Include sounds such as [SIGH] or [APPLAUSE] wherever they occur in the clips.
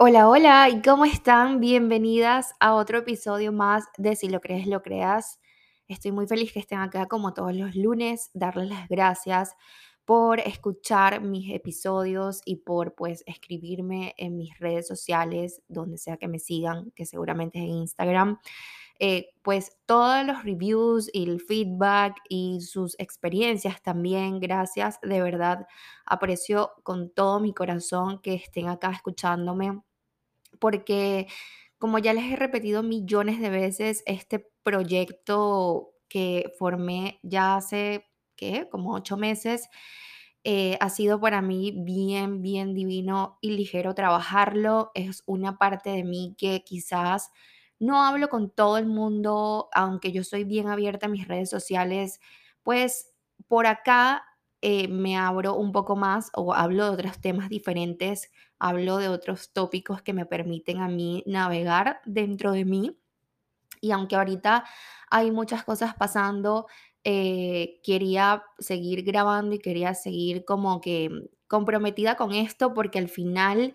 Hola, hola, ¿y cómo están? Bienvenidas a otro episodio más de Si lo crees, lo creas. Estoy muy feliz que estén acá como todos los lunes, darles las gracias por escuchar mis episodios y por pues escribirme en mis redes sociales, donde sea que me sigan, que seguramente es en Instagram. Eh, pues todos los reviews y el feedback y sus experiencias también, gracias, de verdad aprecio con todo mi corazón que estén acá escuchándome porque como ya les he repetido millones de veces, este proyecto que formé ya hace, ¿qué? Como ocho meses, eh, ha sido para mí bien, bien divino y ligero trabajarlo. Es una parte de mí que quizás no hablo con todo el mundo, aunque yo soy bien abierta en mis redes sociales, pues por acá eh, me abro un poco más o hablo de otros temas diferentes hablo de otros tópicos que me permiten a mí navegar dentro de mí. Y aunque ahorita hay muchas cosas pasando, eh, quería seguir grabando y quería seguir como que comprometida con esto porque al final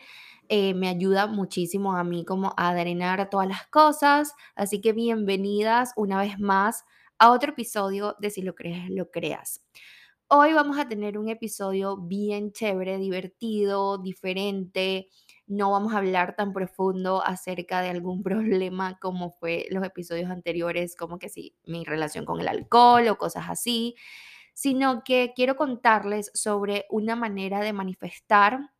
eh, me ayuda muchísimo a mí como a drenar todas las cosas. Así que bienvenidas una vez más a otro episodio de Si lo crees, lo creas. Hoy vamos a tener un episodio bien chévere, divertido, diferente. No vamos a hablar tan profundo acerca de algún [LAUGHS] problema como fue los episodios anteriores, como que sí, mi relación con el alcohol o cosas así, sino que quiero contarles sobre una manera de manifestar,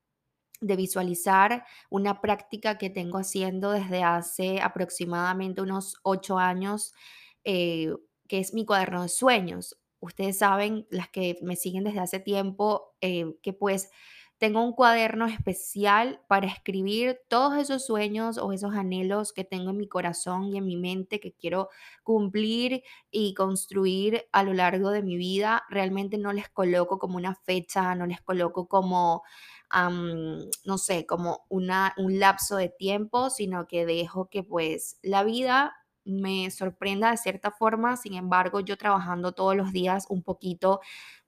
de visualizar, una práctica que tengo haciendo desde hace aproximadamente unos ocho años, eh, que es mi cuaderno de sueños ustedes saben, las que me siguen desde hace tiempo, eh, que pues tengo un cuaderno especial para escribir todos esos sueños o esos anhelos que tengo en mi corazón y en mi mente que quiero cumplir y construir a lo largo de mi vida. Realmente no les coloco como una fecha, no les coloco como, no sé, como una, un lapso de tiempo, sino que dejo que pues la vida me sorprenda de cierta forma, sin embargo, yo trabajando todos los días un poquito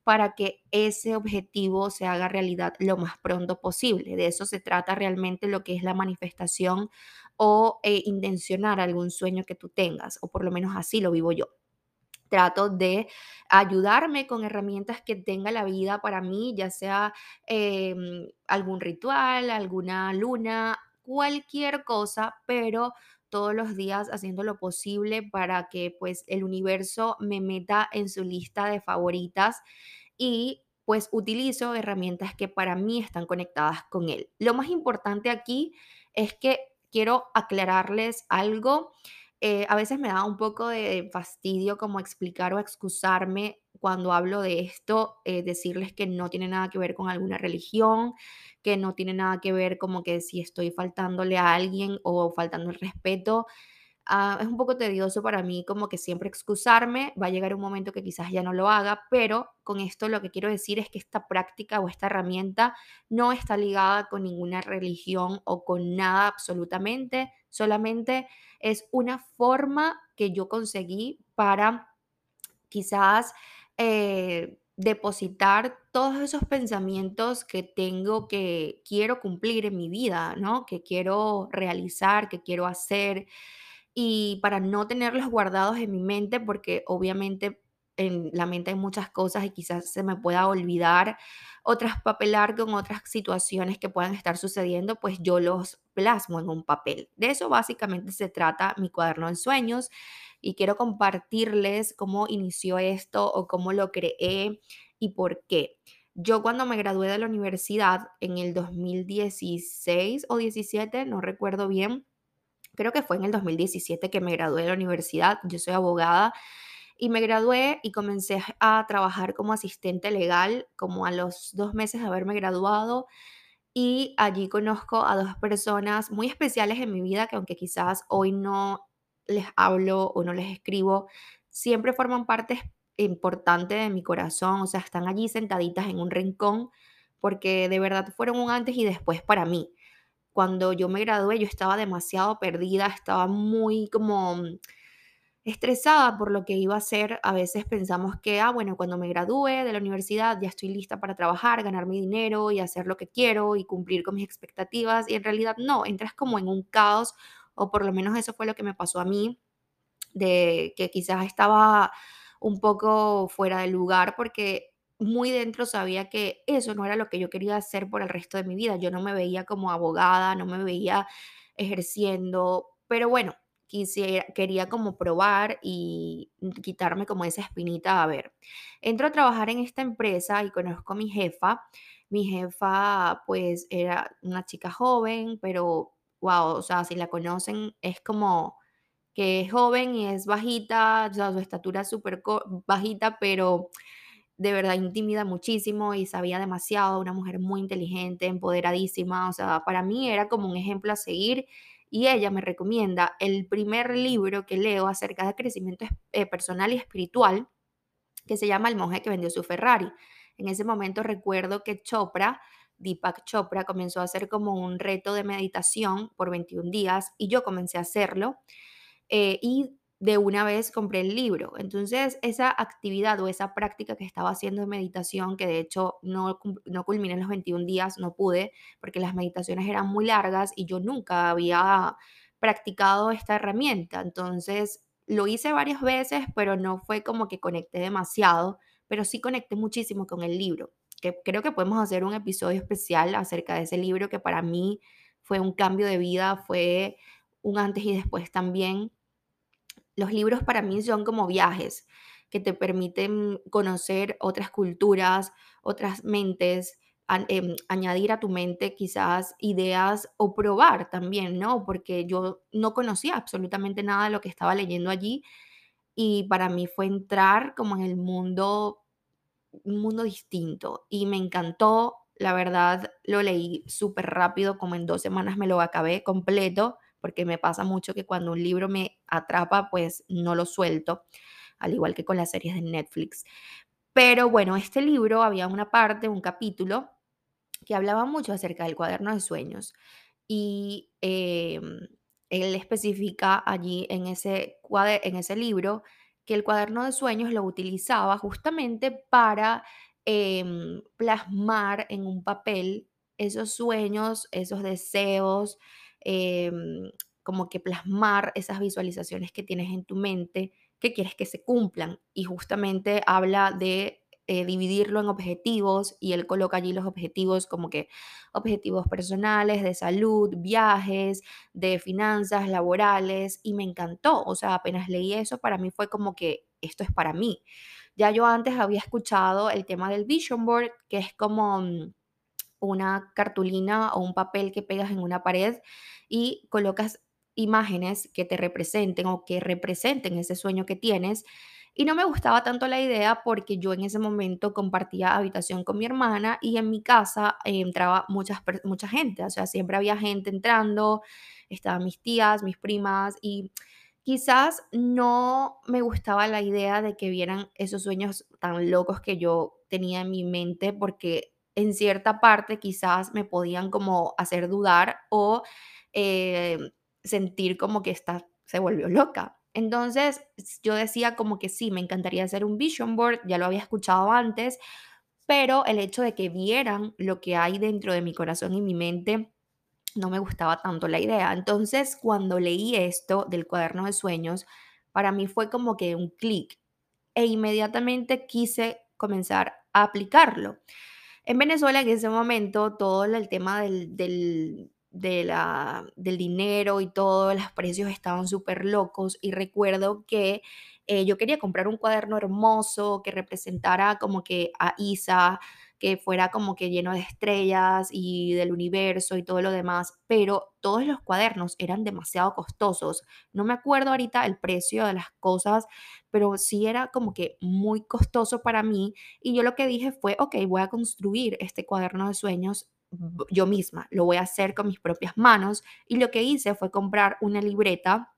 para que ese objetivo se haga realidad lo más pronto posible. De eso se trata realmente lo que es la manifestación o eh, intencionar algún sueño que tú tengas, o por lo menos así lo vivo yo. Trato de ayudarme con herramientas que tenga la vida para mí, ya sea em, algún ritual, alguna luna, cualquier cosa, pero todos los días haciendo lo posible para que pues el universo me meta en su lista de favoritas y pues utilizo herramientas que para mí están conectadas con él. Lo más importante aquí es que quiero aclararles algo. Eh, a veces me da un poco de fastidio como explicar o excusarme cuando hablo de esto, eh, decirles que no tiene nada que ver con alguna religión, que no tiene nada que ver como que si estoy faltándole a alguien o faltando el respeto. Ah, es un poco tedioso para mí como que siempre excusarme, va a llegar un momento que quizás ya no lo haga, pero con esto lo que quiero decir es que esta práctica o esta herramienta no está ligada con ninguna religión o con nada absolutamente, solamente es una forma que yo conseguí para quizás eh, depositar todos esos pensamientos que tengo que quiero cumplir en mi vida, ¿no? Que quiero realizar, que quiero hacer y para no tenerlos guardados en mi mente, porque obviamente en la mente hay muchas cosas y quizás se me pueda olvidar o traspapelar con otras situaciones que puedan estar sucediendo, pues yo los plasmo en un papel. De eso básicamente se trata mi cuaderno de sueños y quiero compartirles cómo inició esto o cómo lo creé y por qué. Yo cuando me gradué de la universidad en el 2016 o 17, no recuerdo bien, creo que fue en el 2017 que me gradué de la universidad, yo soy abogada y me gradué y comencé a trabajar como asistente legal como a los dos meses de haberme graduado y allí conozco a dos personas muy especiales en mi vida que aunque quizás hoy no les hablo o no les escribo, siempre forman parte importante de mi corazón, o sea, están allí sentaditas en un rincón porque de verdad fueron un antes y después para mí. Cuando yo me gradué, yo estaba demasiado perdida, estaba muy como, estresada por lo que iba a hacer. A veces pensamos que, ah, bueno, cuando me gradúe de la universidad ya estoy lista para trabajar, ganar mi dinero y hacer lo que quiero y cumplir con mis expectativas. Y en realidad no, entras como en un caos, o por lo menos eso fue lo que me pasó a mí, de que quizás estaba un poco fuera de lugar porque muy dentro sabía que eso no era lo que yo quería hacer por el resto de mi vida. Yo no me veía como abogada, no me veía ejerciendo, pero bueno, quisiera, quería como probar y quitarme como esa espinita. A ver, entro a trabajar en esta empresa y conozco a mi jefa. Mi jefa pues era una chica joven, pero wow, o sea, si la conocen es como que es joven y es bajita, o sea, su estatura es súper bajita, pero de verdad intimida muchísimo y sabía demasiado, una mujer muy inteligente, empoderadísima, o sea, para mí era como un ejemplo a seguir y ella me recomienda el primer libro que leo acerca de crecimiento eh, personal y espiritual, que se llama El monje que vendió su Ferrari. En ese momento recuerdo que Chopra, Deepak Chopra, comenzó a hacer como un reto de meditación por 21 días y yo comencé a hacerlo eh, y de una vez compré el libro. Entonces, esa actividad o esa práctica que estaba haciendo de meditación, que de hecho no, no culminé en los 21 días, no pude, porque las meditaciones eran muy largas y yo nunca había practicado esta herramienta. Entonces, lo hice varias veces, pero no fue como que conecté demasiado, pero sí conecté muchísimo con el libro, que creo que podemos hacer un episodio especial acerca de ese libro que para mí fue un cambio de vida, fue un antes y después también los libros para mí son como viajes que te permiten conocer otras culturas, otras mentes, em, añadir a tu mente quizás ideas o probar también, ¿no? Porque yo no conocía absolutamente nada de lo que estaba leyendo allí y para mí fue entrar como en el mundo un mundo distinto y me encantó. La verdad, lo leí súper rápido, como en dos semanas me lo acabé completo, porque me pasa mucho que cuando un libro me atrapa, pues no lo suelto, al igual que con las series de Netflix. Pero bueno, este libro había una parte, un capítulo, que hablaba mucho acerca del cuaderno de sueños y em, él especifica allí en ese, en ese libro que el cuaderno de sueños lo utilizaba justamente para em, plasmar en un papel esos sueños, esos deseos, em, como que plasmar esas visualizaciones que tienes en tu mente que quieres que se cumplan. Y justamente habla de eh, dividirlo en objetivos y él coloca allí los objetivos como que objetivos personales, de salud, viajes, de finanzas, laborales, y me encantó. O sea, apenas leí eso, para mí fue como que esto es para mí. Ya yo antes había escuchado el tema del vision board, que es como mm, una cartulina o un papel que pegas en una pared y colocas imágenes que te representen o que representen ese sueño que tienes. Y no me gustaba tanto la idea porque yo en ese momento compartía habitación con mi hermana y en mi casa entraba muchas, mucha gente, o sea, siempre había gente entrando, estaban mis tías, mis primas y quizás no me gustaba la idea de que vieran esos sueños tan locos que yo tenía en mi mente porque en cierta parte quizás me podían como hacer dudar o eh, sentir como que esta se volvió loca. Entonces yo decía como que sí, me encantaría hacer un vision board, ya lo había escuchado antes, pero el hecho de que vieran lo que hay dentro de mi corazón y mi mente no me gustaba tanto la idea. Entonces cuando leí esto del cuaderno de sueños, para mí fue como que un clic e inmediatamente quise comenzar a aplicarlo. En Venezuela, en ese momento, todo el tema del, del, del dinero y todos los precios estaban súper locos y recuerdo que eh, yo quería comprar un cuaderno hermoso que representara como que a Isa, que fuera como que lleno de estrellas y del universo y todo lo demás, pero todos los cuadernos eran demasiado costosos. No me acuerdo ahorita el precio de las cosas, pero sí era como que muy costoso para mí y yo lo que dije fue, ok, voy a construir este cuaderno de sueños yo misma, lo voy a hacer con mis propias manos y lo que hice fue comprar una libreta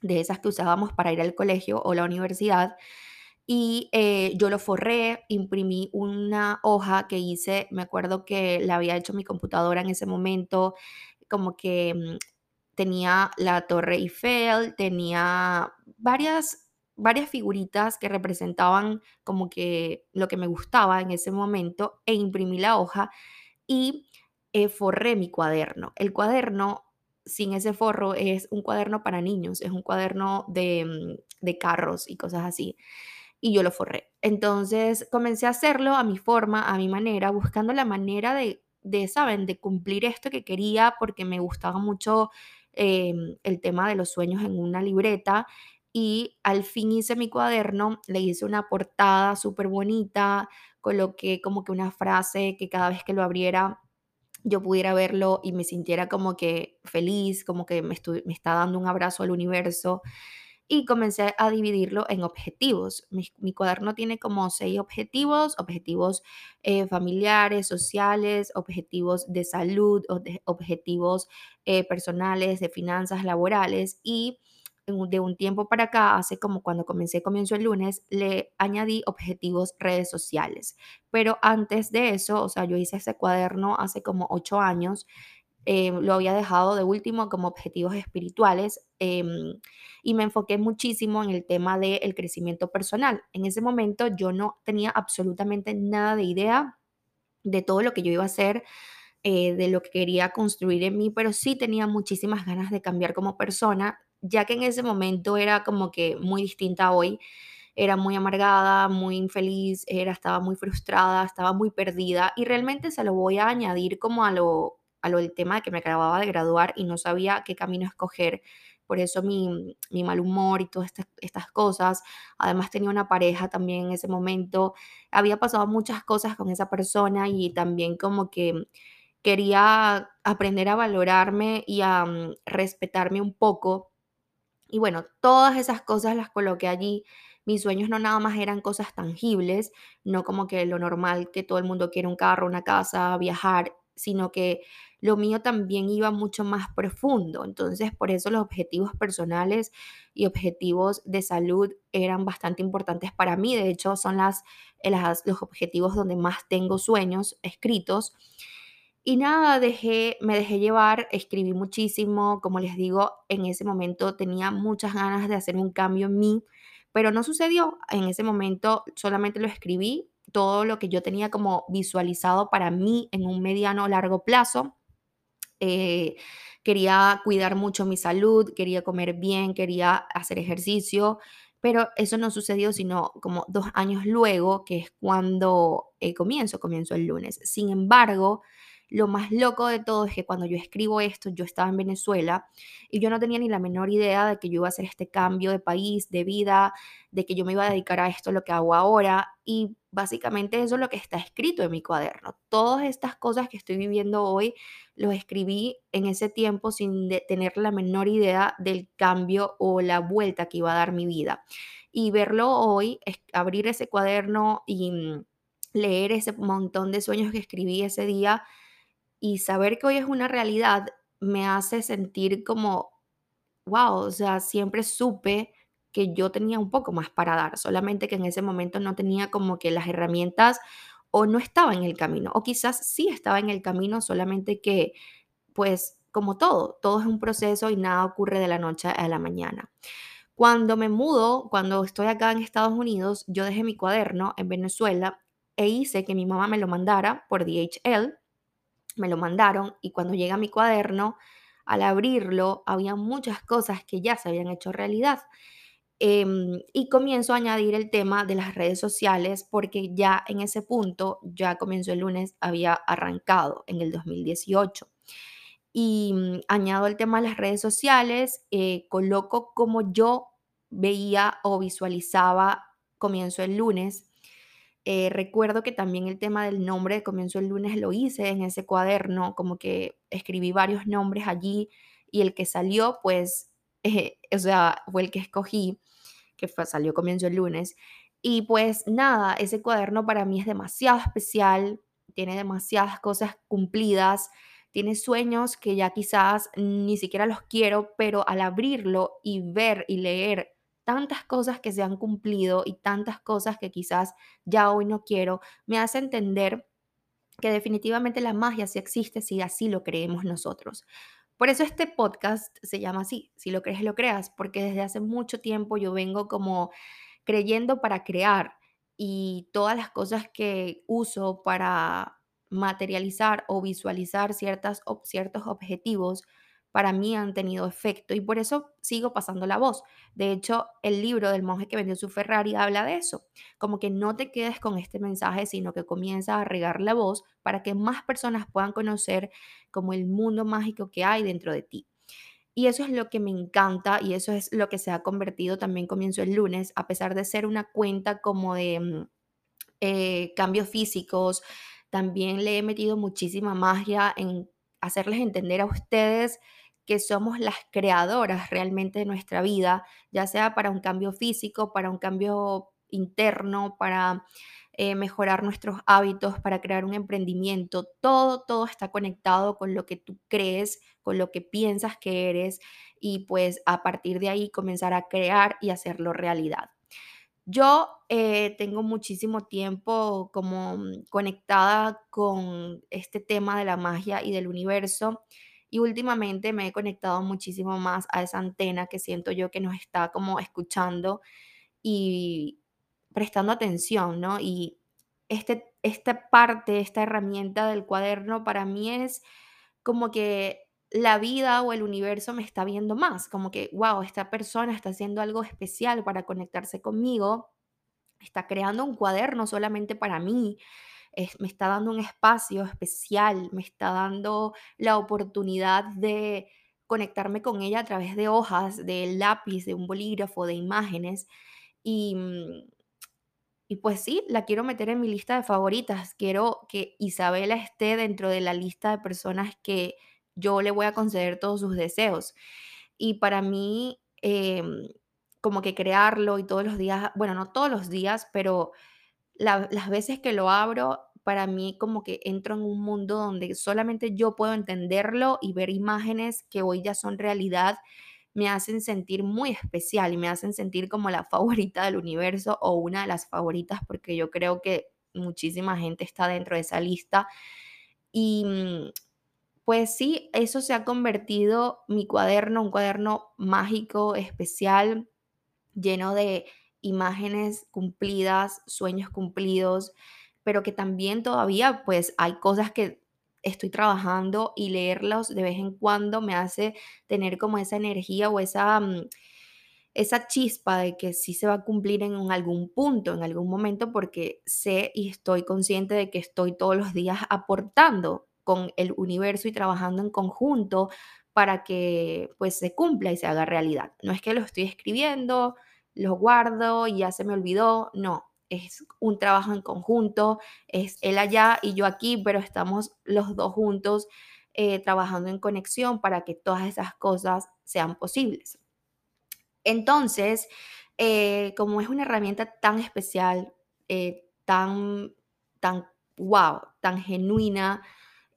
de esas que usábamos para ir al colegio o la universidad y eh, yo lo forré, imprimí una hoja que hice, me acuerdo que la había hecho mi computadora en ese momento, como que mm, tenía la Torre Eiffel, tenía varias varias figuritas que representaban como que lo que me gustaba en ese momento e imprimí la hoja y eh, forré mi cuaderno. El cuaderno sin ese forro es un cuaderno para niños, es un cuaderno de, mm, de carros y cosas así. Y yo lo forré. Entonces comencé a hacerlo a mi forma, a mi manera, buscando la manera de, de ¿saben?, de cumplir esto que quería porque me gustaba mucho em, el tema de los sueños en una libreta. Y al fin hice mi cuaderno, le hice una portada súper bonita, coloqué como que una frase que cada vez que lo abriera yo pudiera verlo y me sintiera como que feliz, como que me, me está dando un abrazo al universo. Y comencé a dividirlo en objetivos. Mi, cuaderno tiene como seis objetivos, objetivos eh, familiares, sociales, objetivos de salud, obje- objetivos eh, personales, de finanzas laborales y de un tiempo para acá, hace como cuando comencé, comienzo el lunes, le añadí objetivos redes sociales. Pero antes de eso, o sea, yo hice ese cuaderno hace como ocho años, eh, lo había dejado de último como objetivos espirituales em, y me enfoqué muchísimo en el tema del crecimiento personal. En ese momento yo no tenía absolutamente nada de idea de todo lo que yo iba a hacer, eh, de lo que quería construir en mí, pero sí tenía muchísimas ganas de cambiar como persona, ya que en ese momento era como que muy distinta a hoy era muy amargada, muy infeliz, era, estaba muy frustrada, estaba muy perdida y realmente se lo voy a añadir como a lo, a lo del tema de que me acababa de graduar y no sabía qué camino escoger. Por eso mi, mi mal humor y todas estas, estas cosas. Además tenía una pareja también en ese momento. Había pasado muchas cosas con esa persona y también como que quería aprender a valorarme y a mm, respetarme un poco y bueno, todas esas cosas las coloqué allí. Mis sueños no nada más eran cosas tangibles, no como que lo normal que todo el mundo quiere un carro, una casa, viajar, sino que lo mío también iba mucho más profundo. Entonces, por eso los objetivos personales y objetivos de salud eran bastante importantes para mí. De hecho, son las, las- los objetivos donde más tengo sueños escritos y nada, dejé, me dejé llevar, escribí muchísimo, como les digo, en ese momento tenía muchas ganas de hacer un cambio en mí, pero no sucedió. En ese momento solamente lo escribí, todo lo que yo tenía como visualizado para mí en un mediano o largo plazo. Eh, quería cuidar mucho mi salud, quería comer bien, quería hacer ejercicio, pero eso no sucedió sino como dos años luego, que es cuando eh, comienzo, comienzo el lunes. Sin embargo, lo más loco de todo es que cuando yo escribo esto, yo estaba en Venezuela y yo no tenía ni la menor idea de que yo iba a hacer este cambio de país, de vida, de que yo me iba a dedicar a esto, lo que hago ahora. Y básicamente eso es lo que está escrito en mi cuaderno. Todas estas cosas que estoy viviendo hoy los escribí en ese tiempo sin tener la menor idea del cambio o la vuelta que iba a dar mi vida. Y verlo hoy, es- abrir ese cuaderno y mm, leer ese montón de sueños que escribí ese día y saber que hoy es una realidad me hace sentir como wow, o sea, siempre supe que yo tenía un poco más para dar, solamente que en ese momento no tenía como que las herramientas o no estaba en el camino, o quizás sí estaba en el camino, solamente que, pues, como todo, todo es un proceso y nada ocurre de la noche a la mañana. Cuando me mudo, cuando estoy acá en Estados Unidos, yo dejé mi cuaderno en Venezuela e hice que mi mamá me lo mandara por DHL me lo mandaron y cuando llega mi cuaderno, al abrirlo, había muchas cosas que ya se habían hecho realidad. Em, y comienzo a añadir el tema de las redes sociales porque ya en ese punto, ya comienzo el lunes, había arrancado en el 2018. Y mm, añado el tema de las redes sociales, eh, coloco como yo veía o visualizaba comienzo el lunes eh, recuerdo que también el tema del nombre de comienzo el lunes lo hice en ese cuaderno, como que escribí varios nombres allí y el que salió, pues, [LAUGHS] eh, o sea, fue el que escogí, que fue, salió comienzo el lunes. Y pues nada, ese cuaderno para mí es demasiado especial, tiene demasiadas cosas cumplidas, tiene sueños que ya quizás ni siquiera los quiero, pero al abrirlo y ver y leer tantas cosas que se han cumplido y tantas cosas que quizás ya hoy no quiero, me hace entender que definitivamente la magia sí existe si así lo creemos nosotros. Por eso este podcast se llama así, si lo crees, lo creas, porque desde hace mucho tiempo yo vengo como creyendo para crear y todas las cosas que uso para materializar o visualizar ciertas, ciertos objetivos para mí han tenido efecto y por eso sigo pasando la voz. De hecho, el libro del monje que vendió su Ferrari habla de eso, como que no te quedes con este mensaje, sino que comienza a regar la voz para que más personas puedan conocer como el mundo mágico que hay dentro de ti. Y eso es lo que me encanta y eso es lo que se ha convertido también comienzo el lunes, a pesar de ser una cuenta como de mm, eh, cambios físicos, también le he metido muchísima magia en hacerles entender a ustedes que somos las creadoras realmente de nuestra vida, ya sea para un cambio físico, para un cambio interno, para eh, mejorar nuestros hábitos, para crear un emprendimiento. Todo, todo está conectado con lo que tú crees, con lo que piensas que eres y pues a partir de ahí comenzar a crear y hacerlo realidad. Yo eh, tengo muchísimo tiempo como mm, conectada con este tema de la magia y del universo y últimamente me he conectado muchísimo más a esa antena que siento yo que nos está como escuchando y prestando atención, ¿no? Y este, esta parte, esta herramienta del cuaderno para mí es como que la vida o el universo me está viendo más, como que, wow, esta persona está haciendo algo especial para conectarse conmigo, está creando un cuaderno solamente para mí, me está dando un espacio especial, me está dando la oportunidad de conectarme con ella a través de hojas, de lápiz, de un bolígrafo, de imágenes. Y, mm, y pues sí, la quiero meter en mi lista de favoritas. Quiero que Isabela esté dentro de la lista de personas que yo le voy a conceder todos sus deseos. Y para mí, em, como que crearlo y todos los días, bueno, no todos los días, pero las veces que lo abro, para mí como que entro en un mundo donde solamente yo puedo entenderlo y ver imágenes que hoy ya son realidad, me hacen sentir muy especial y me hacen sentir como la [LAUGHS] favorita del universo o una de las favoritas porque yo creo que muchísima gente está dentro de esa lista. Y mm, pues sí, eso se ha convertido mi cuaderno, un cuaderno mágico, especial, lleno de imágenes cumplidas, sueños cumplidos, pero que también todavía pues hay cosas que estoy trabajando y leerlos de vez en cuando me hace tener como esa energía o esa, mm, esa chispa de que sí se va a cumplir en algún punto, en algún momento, porque sé y estoy consciente de que estoy todos los días aportando con el universo y trabajando en conjunto para que pues se cumpla y se haga realidad. No es que lo estoy escribiendo, lo guardo y ya se me olvidó, no, es un trabajo en conjunto, es él allá y yo aquí, pero estamos los dos juntos eh, trabajando en conexión para que todas esas cosas sean posibles. Entonces, eh, como es una herramienta tan especial, eh, tan, tan wow, tan genuina,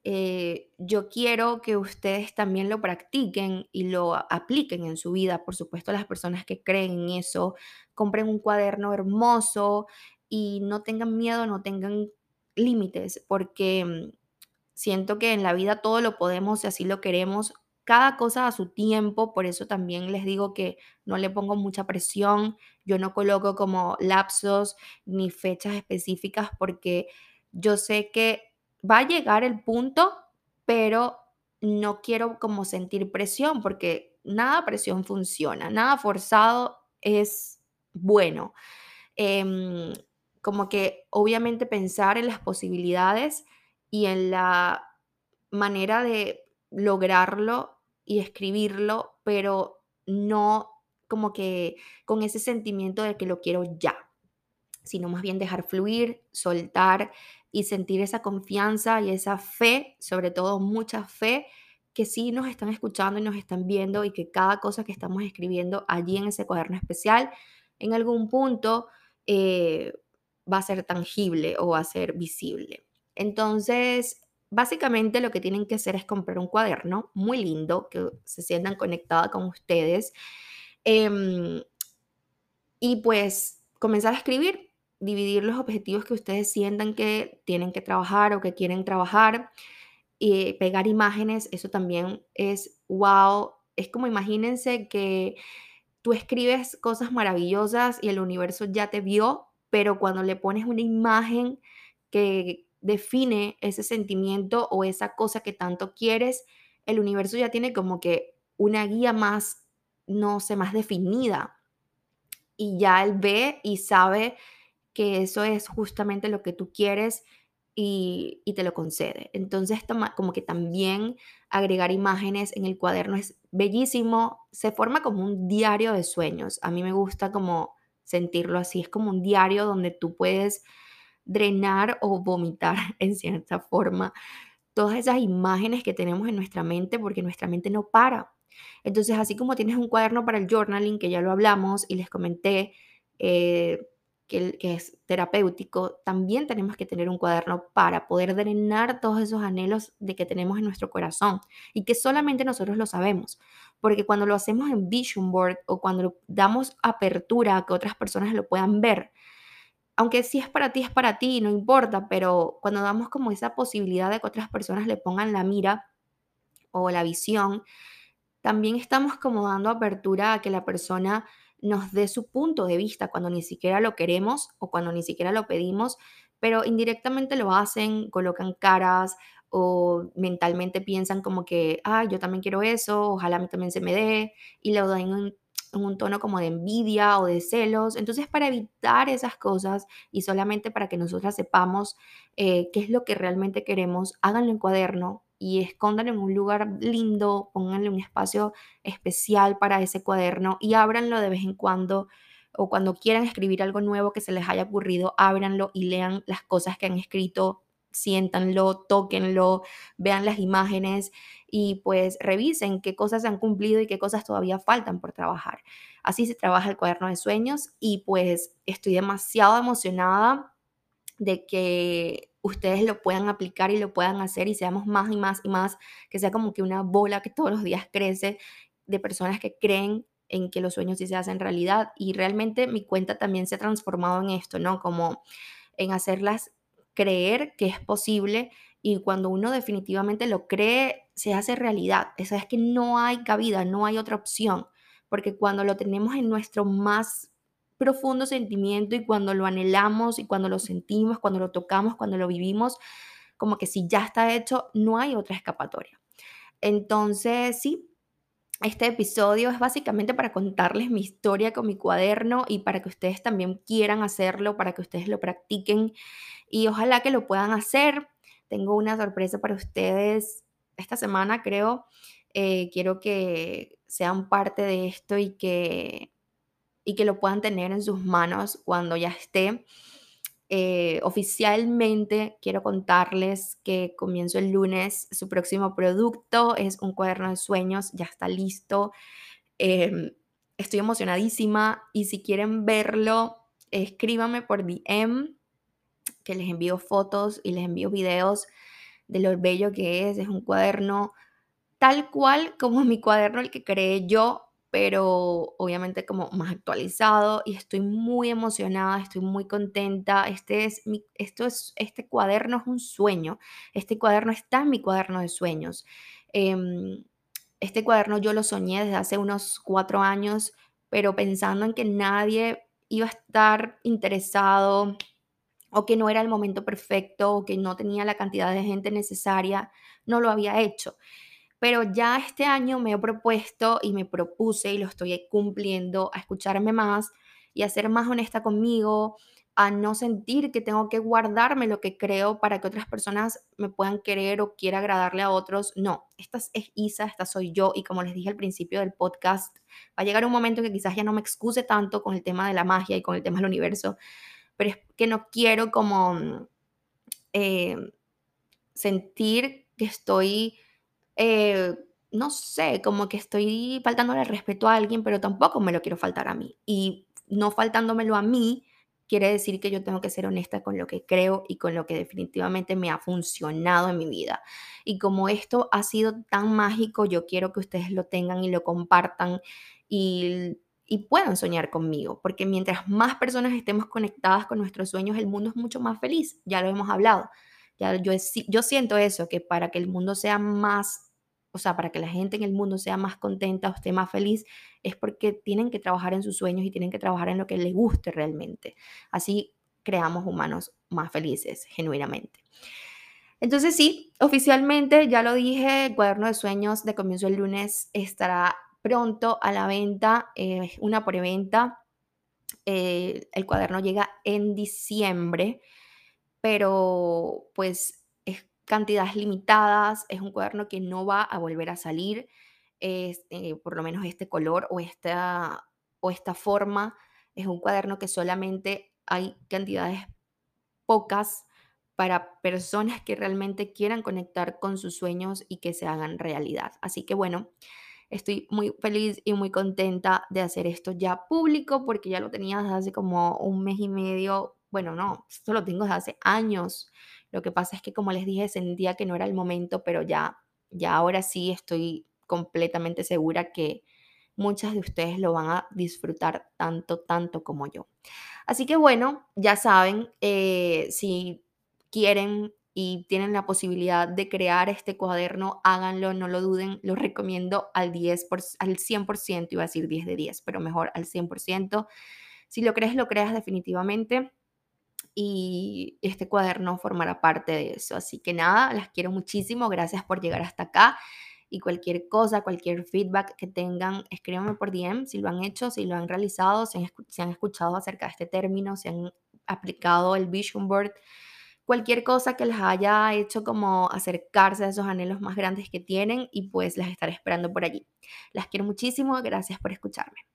eh, yo quiero que ustedes también lo practiquen y lo apliquen en su vida. Por supuesto, las personas que creen en eso, compren un cuaderno hermoso y no tengan miedo, no tengan límites, porque mm, siento que en la vida todo lo podemos y así lo queremos, cada cosa a su tiempo, por eso también les digo que no le pongo mucha presión, yo no coloco como lapsos ni fechas específicas porque yo sé que va a llegar el punto, pero no quiero como sentir presión porque nada presión funciona, nada forzado es bueno. Em, como que obviamente pensar en las posibilidades y en la manera de lograrlo y escribirlo, pero no como que con ese sentimiento de que lo quiero ya, sino más bien dejar fluir, soltar y sentir esa confianza y esa fe, sobre todo mucha fe, que sí nos están escuchando y nos están viendo y que cada cosa que estamos escribiendo allí en ese cuaderno especial, en algún punto eh, va a ser tangible o va a ser visible. Entonces, básicamente lo que tienen que hacer es comprar un cuaderno muy lindo, que se sientan conectada con ustedes. Em, y pues comenzar a escribir dividir los objetivos que ustedes sientan que tienen que trabajar o que quieren trabajar y pegar imágenes, eso también es wow. Es como imagínense que tú escribes cosas maravillosas y el universo ya te vio, pero cuando le pones una imagen que define ese sentimiento o esa cosa que tanto quieres, el universo ya tiene como que una guía más, no sé, más definida. Y ya él ve y sabe eso es justamente lo que tú quieres y, te lo concede. Entonces, como que también agregar imágenes en el cuaderno es bellísimo, se forma como un diario de sueños. A mí me gusta como sentirlo así, es como un diario donde tú puedes drenar o vomitar [LAUGHS] en cierta forma todas esas imágenes que tenemos en nuestra mente porque nuestra mente no para. Entonces, así como tienes un cuaderno para el journaling, que ya lo hablamos y les comenté, eh, que, es terapéutico, también tenemos que tener un cuaderno para poder drenar todos esos anhelos de que tenemos en nuestro corazón y que solamente nosotros lo sabemos. Porque cuando lo hacemos en Vision Board o cuando damos apertura a que otras personas lo puedan ver, aunque si es para ti, es para ti, no importa, pero cuando damos como esa posibilidad de que otras personas le pongan la mira o la visión, también estamos como dando apertura a que la persona nos dé su punto de vista cuando ni siquiera lo queremos o cuando ni siquiera lo pedimos, pero indirectamente lo hacen, colocan caras o mentalmente piensan como que, ah, yo también quiero eso, ojalá a mí también se me dé, y lo dan en, un tono como de envidia o de celos. Entonces, para evitar esas cosas y solamente para que nosotras sepamos eh, qué es lo que realmente queremos, háganlo en cuaderno, y escóndanlo en un lugar lindo, pónganle un espacio especial para ese cuaderno y ábranlo de vez en cuando o cuando quieran escribir algo nuevo que se les haya ocurrido, ábranlo y lean las cosas que han escrito, siéntanlo, tóquenlo, vean las imágenes y pues revisen qué cosas se han cumplido y qué cosas todavía faltan por trabajar. Así se trabaja el cuaderno de sueños y pues estoy demasiado emocionada de que ustedes lo puedan aplicar y lo puedan hacer y seamos más y más y más, que sea como que una bola que todos los días crece de personas que creen en que los sueños sí se hacen realidad. Y realmente mi cuenta también se ha transformado en esto, ¿no? Como en hacerlas creer que es posible y cuando uno definitivamente lo cree, se hace realidad. Esa es que no hay cabida, no hay otra opción, porque cuando lo tenemos en nuestro más profundo sentimiento y cuando lo anhelamos y cuando lo sentimos, cuando lo tocamos, cuando lo vivimos, como que si ya está hecho, no hay otra escapatoria. Entonces, sí, este episodio es básicamente para contarles mi historia con mi cuaderno y para que ustedes también quieran hacerlo, para que ustedes lo practiquen y ojalá que lo puedan hacer. Tengo una sorpresa para ustedes esta semana, creo. Eh, quiero que sean parte de esto y que y que lo puedan tener en sus manos cuando ya esté. Eh, oficialmente quiero contarles que comienzo el lunes su próximo producto, es un cuaderno de sueños, ya está listo. Em, estoy emocionadísima y si quieren verlo, escríbanme por DM, que les envío fotos y les envío videos de lo bello que es. Es un cuaderno tal cual como mi cuaderno, el que creé yo, pero obviamente como más actualizado y estoy muy emocionada, estoy muy contenta. Este es esto es, este cuaderno es un sueño. Este cuaderno está en mi cuaderno de sueños. Em, este cuaderno yo lo soñé desde hace unos cuatro años, pero pensando en que nadie iba a estar interesado o que no era el momento perfecto o que no tenía la cantidad de gente necesaria, no lo había hecho pero ya este año me he propuesto y me propuse y lo estoy cumpliendo a escucharme más y a ser más honesta conmigo, a no sentir que tengo que guardarme lo que creo para que otras personas me puedan querer o quiera agradarle a otros. No, esta es Isa, esta soy yo y como les dije al principio del podcast, va a llegar un momento que quizás ya no me excuse tanto con el tema de la magia y con el tema del universo, pero es que no quiero como eh, sentir que estoy eh, no sé, como que estoy faltándole respeto a alguien, pero tampoco me lo quiero faltar a mí. Y no faltándomelo a mí quiere decir que yo tengo que ser honesta con lo que creo y con lo que definitivamente me ha funcionado en mi vida. Y como esto ha sido tan mágico, yo quiero que ustedes lo tengan y lo compartan y, y puedan soñar conmigo, porque mientras más personas estemos conectadas con nuestros sueños, el mundo es mucho más feliz, ya lo hemos hablado Ya yo, yo siento eso, que para que el mundo sea más, o sea, para que la gente en el mundo sea más contenta o esté más feliz, es porque tienen que trabajar en sus sueños y tienen que trabajar en lo que les guste realmente. Así creamos humanos más felices, genuinamente. Entonces sí, oficialmente, ya lo dije, el cuaderno de sueños de comienzo el lunes estará pronto a la venta, es una preventa. Eh, el cuaderno llega en diciembre, pero pues es cantidades limitadas, es un cuaderno que no va a volver a salir, es, eh, por lo menos este color o esta, o esta forma, es un cuaderno que solamente hay cantidades pocas para personas que realmente quieran conectar con sus sueños y que se hagan realidad. Así que bueno, estoy muy feliz y muy contenta de hacer esto ya público porque ya lo tenía hace como un mes y medio. Bueno, no, esto lo tengo desde hace años. Lo que pasa es que como les dije, sentía que no era el momento, pero ya, ya ahora sí estoy completamente segura que muchas de ustedes lo van a disfrutar tanto, tanto como yo. Así que bueno, ya saben, eh, si quieren y tienen la posibilidad de crear este cuaderno, háganlo, no lo duden, lo recomiendo al 10 al 100%, iba a decir 10 de 10, pero mejor al 100%. Si lo crees, lo creas definitivamente y este cuaderno formará parte de eso. Así que nada, las quiero muchísimo, gracias por llegar hasta acá y cualquier cosa, cualquier feedback que tengan, escríbanme por DM si lo han hecho, si lo han realizado, si han, si han escuchado acerca de este término, si han aplicado el Vision Board cualquier cosa que les haya hecho como acercarse a esos anhelos más grandes que tienen y pues las estaré esperando por allí. Las quiero muchísimo, gracias por escucharme.